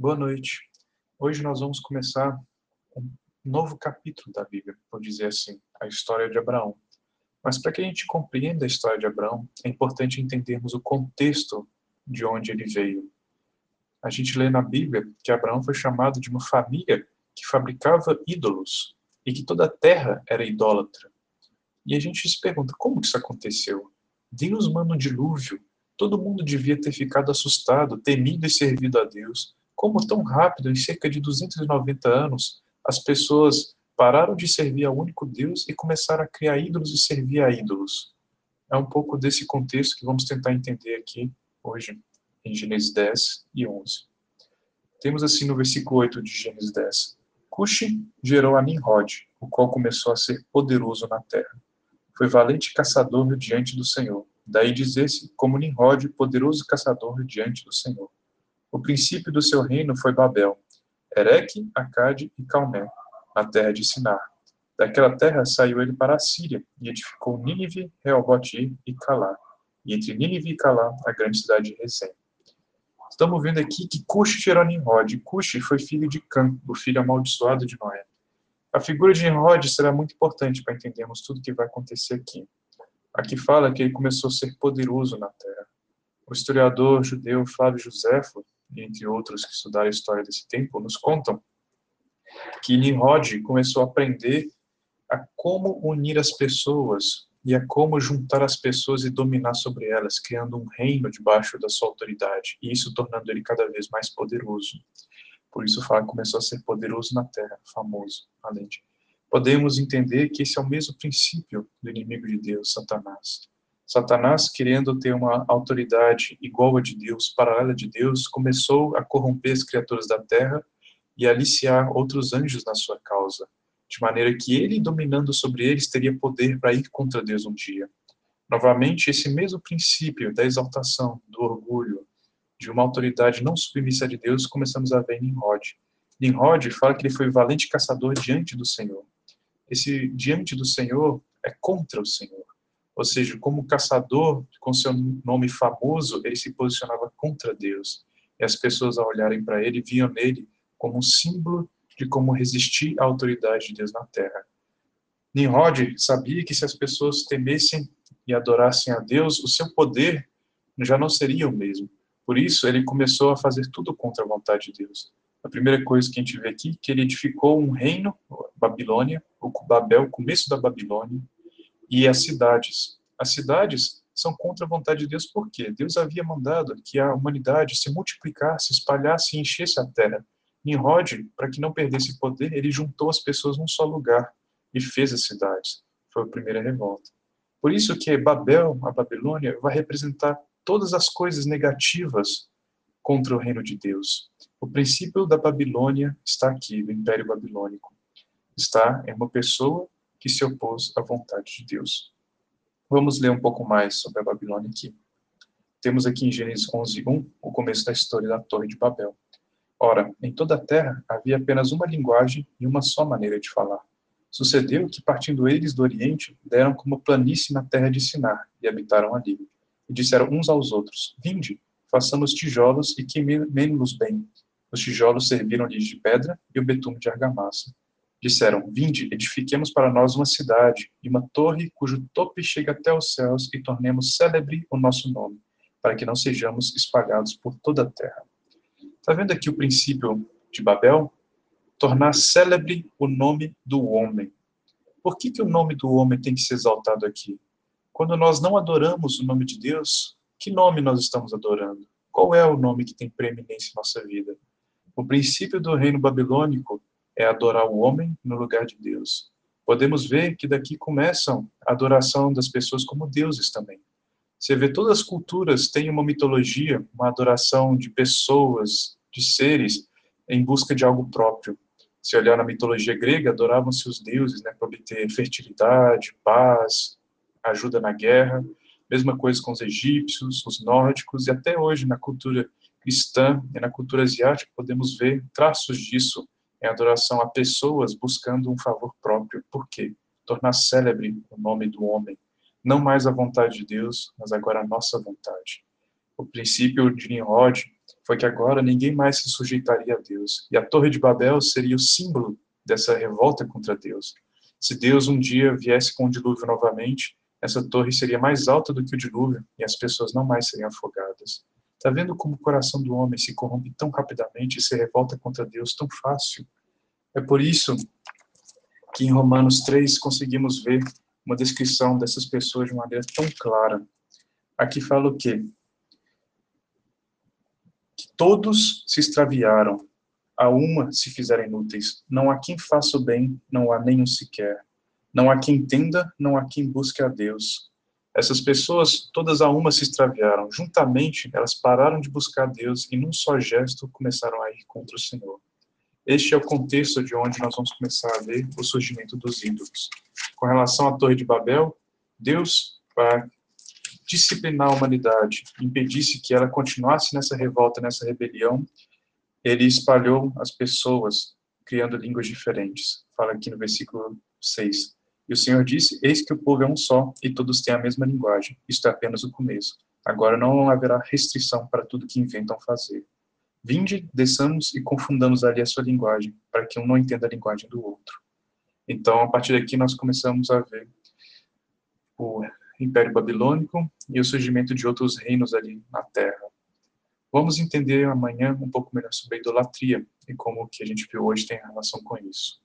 Boa noite. Hoje nós vamos começar um novo capítulo da Bíblia, por dizer assim, a história de Abraão. Mas para que a gente compreenda a história de Abraão, é importante entendermos o contexto de onde ele veio. A gente lê na Bíblia que Abraão foi chamado de uma família que fabricava ídolos e que toda a terra era idólatra. E a gente se pergunta, como isso aconteceu? Deus manda um dilúvio, todo mundo devia ter ficado assustado, temido e servido a Deus. Como tão rápido, em cerca de 290 anos, as pessoas pararam de servir ao único Deus e começaram a criar ídolos e servir a ídolos. É um pouco desse contexto que vamos tentar entender aqui hoje, em Gênesis 10 e 11. Temos assim no versículo 8 de Gênesis 10. Cuxi gerou a Nimrod, o qual começou a ser poderoso na terra. Foi valente caçador diante do Senhor. Daí dizer-se como Nimrod, poderoso caçador diante do Senhor. O princípio do seu reino foi Babel, Ereque, Acade e Calmé, na terra de Sinar. Daquela terra saiu ele para a Síria e edificou Nínive, Reobotir e Calá. E entre Nínive e Calá, a grande cidade de Rezém. Estamos vendo aqui que Cush gerou Nimrod. Cush foi filho de Cã, o filho amaldiçoado de Noé. A figura de Nimrod será muito importante para entendermos tudo o que vai acontecer aqui. Aqui fala que ele começou a ser poderoso na terra. O historiador judeu Flávio Josefo, entre outros que estudaram a história desse tempo, nos contam que Nimrod começou a aprender a como unir as pessoas e a como juntar as pessoas e dominar sobre elas, criando um reino debaixo da sua autoridade, e isso tornando ele cada vez mais poderoso. Por isso fala começou a ser poderoso na terra, famoso, além de. Podemos entender que esse é o mesmo princípio do inimigo de Deus, Satanás. Satanás, querendo ter uma autoridade igual a de Deus, paralela de Deus, começou a corromper as criaturas da terra e aliciar outros anjos na sua causa, de maneira que ele, dominando sobre eles, teria poder para ir contra Deus um dia. Novamente, esse mesmo princípio da exaltação, do orgulho, de uma autoridade não submissa de Deus, começamos a ver em Nimrod. Nimrod fala que ele foi valente caçador diante do Senhor. Esse diante do Senhor é contra o Senhor. Ou seja, como caçador, com seu nome famoso, ele se posicionava contra Deus. E as pessoas, ao olharem para ele, viam nele como um símbolo de como resistir à autoridade de Deus na terra. Nimrod sabia que se as pessoas temessem e adorassem a Deus, o seu poder já não seria o mesmo. Por isso, ele começou a fazer tudo contra a vontade de Deus. A primeira coisa que a gente vê aqui, que ele edificou um reino, Babilônia, o Babel, o começo da Babilônia, e as cidades. As cidades são contra a vontade de Deus porque Deus havia mandado que a humanidade se multiplicasse, espalhasse e enchesse a terra. Nimrod, para que não perdesse poder, ele juntou as pessoas num só lugar e fez as cidades. Foi a primeira revolta. Por isso que Babel, a Babilônia, vai representar todas as coisas negativas contra o reino de Deus. O princípio da Babilônia está aqui, do Império Babilônico. Está em uma pessoa que se opôs à vontade de Deus. Vamos ler um pouco mais sobre a Babilônia aqui. Temos aqui em Gênesis 11:1 o começo da história da Torre de Babel. Ora, em toda a terra havia apenas uma linguagem e uma só maneira de falar. Sucedeu que, partindo eles do Oriente, deram como planície na terra de Sinar e habitaram ali e disseram uns aos outros: Vinde, façamos tijolos e queimemos-los bem. Os tijolos serviram-lhes de pedra e o betume de argamassa. Disseram: Vinde, edifiquemos para nós uma cidade e uma torre cujo tope chega até os céus e tornemos célebre o nosso nome, para que não sejamos espalhados por toda a terra. Está vendo aqui o princípio de Babel? Tornar célebre o nome do homem. Por que, que o nome do homem tem que ser exaltado aqui? Quando nós não adoramos o nome de Deus, que nome nós estamos adorando? Qual é o nome que tem preeminência em nossa vida? O princípio do reino babilônico é adorar o homem no lugar de Deus. Podemos ver que daqui começam a adoração das pessoas como deuses também. Você vê todas as culturas têm uma mitologia, uma adoração de pessoas, de seres em busca de algo próprio. Se olhar na mitologia grega, adoravam-se os deuses né, para obter fertilidade, paz, ajuda na guerra. Mesma coisa com os egípcios, os nórdicos e até hoje na cultura cristã e na cultura asiática podemos ver traços disso em adoração a pessoas buscando um favor próprio. Por quê? Tornar célebre o nome do homem. Não mais a vontade de Deus, mas agora a nossa vontade. O princípio de Nimrod foi que agora ninguém mais se sujeitaria a Deus. E a Torre de Babel seria o símbolo dessa revolta contra Deus. Se Deus um dia viesse com o dilúvio novamente, essa torre seria mais alta do que o dilúvio e as pessoas não mais seriam afogadas. Está vendo como o coração do homem se corrompe tão rapidamente e se revolta contra Deus tão fácil? É por isso que em Romanos 3 conseguimos ver uma descrição dessas pessoas de maneira tão clara. Aqui fala o quê? Que todos se extraviaram, a uma se fizeram inúteis. Não há quem faça o bem, não há nenhum sequer. Não há quem entenda, não há quem busque a Deus. Essas pessoas, todas a uma se extraviaram. Juntamente, elas pararam de buscar Deus e, num só gesto, começaram a ir contra o Senhor. Este é o contexto de onde nós vamos começar a ver o surgimento dos ídolos. Com relação à Torre de Babel, Deus, para disciplinar a humanidade, impedisse que ela continuasse nessa revolta, nessa rebelião, ele espalhou as pessoas, criando línguas diferentes. Fala aqui no versículo 6. E o Senhor disse: Eis que o povo é um só, e todos têm a mesma linguagem. Isto é apenas o começo. Agora não haverá restrição para tudo que inventam fazer. Vinde, desçamos e confundamos ali a sua linguagem, para que um não entenda a linguagem do outro. Então, a partir daqui, nós começamos a ver o Império Babilônico e o surgimento de outros reinos ali na Terra. Vamos entender amanhã um pouco melhor sobre a idolatria e como o que a gente viu hoje tem relação com isso.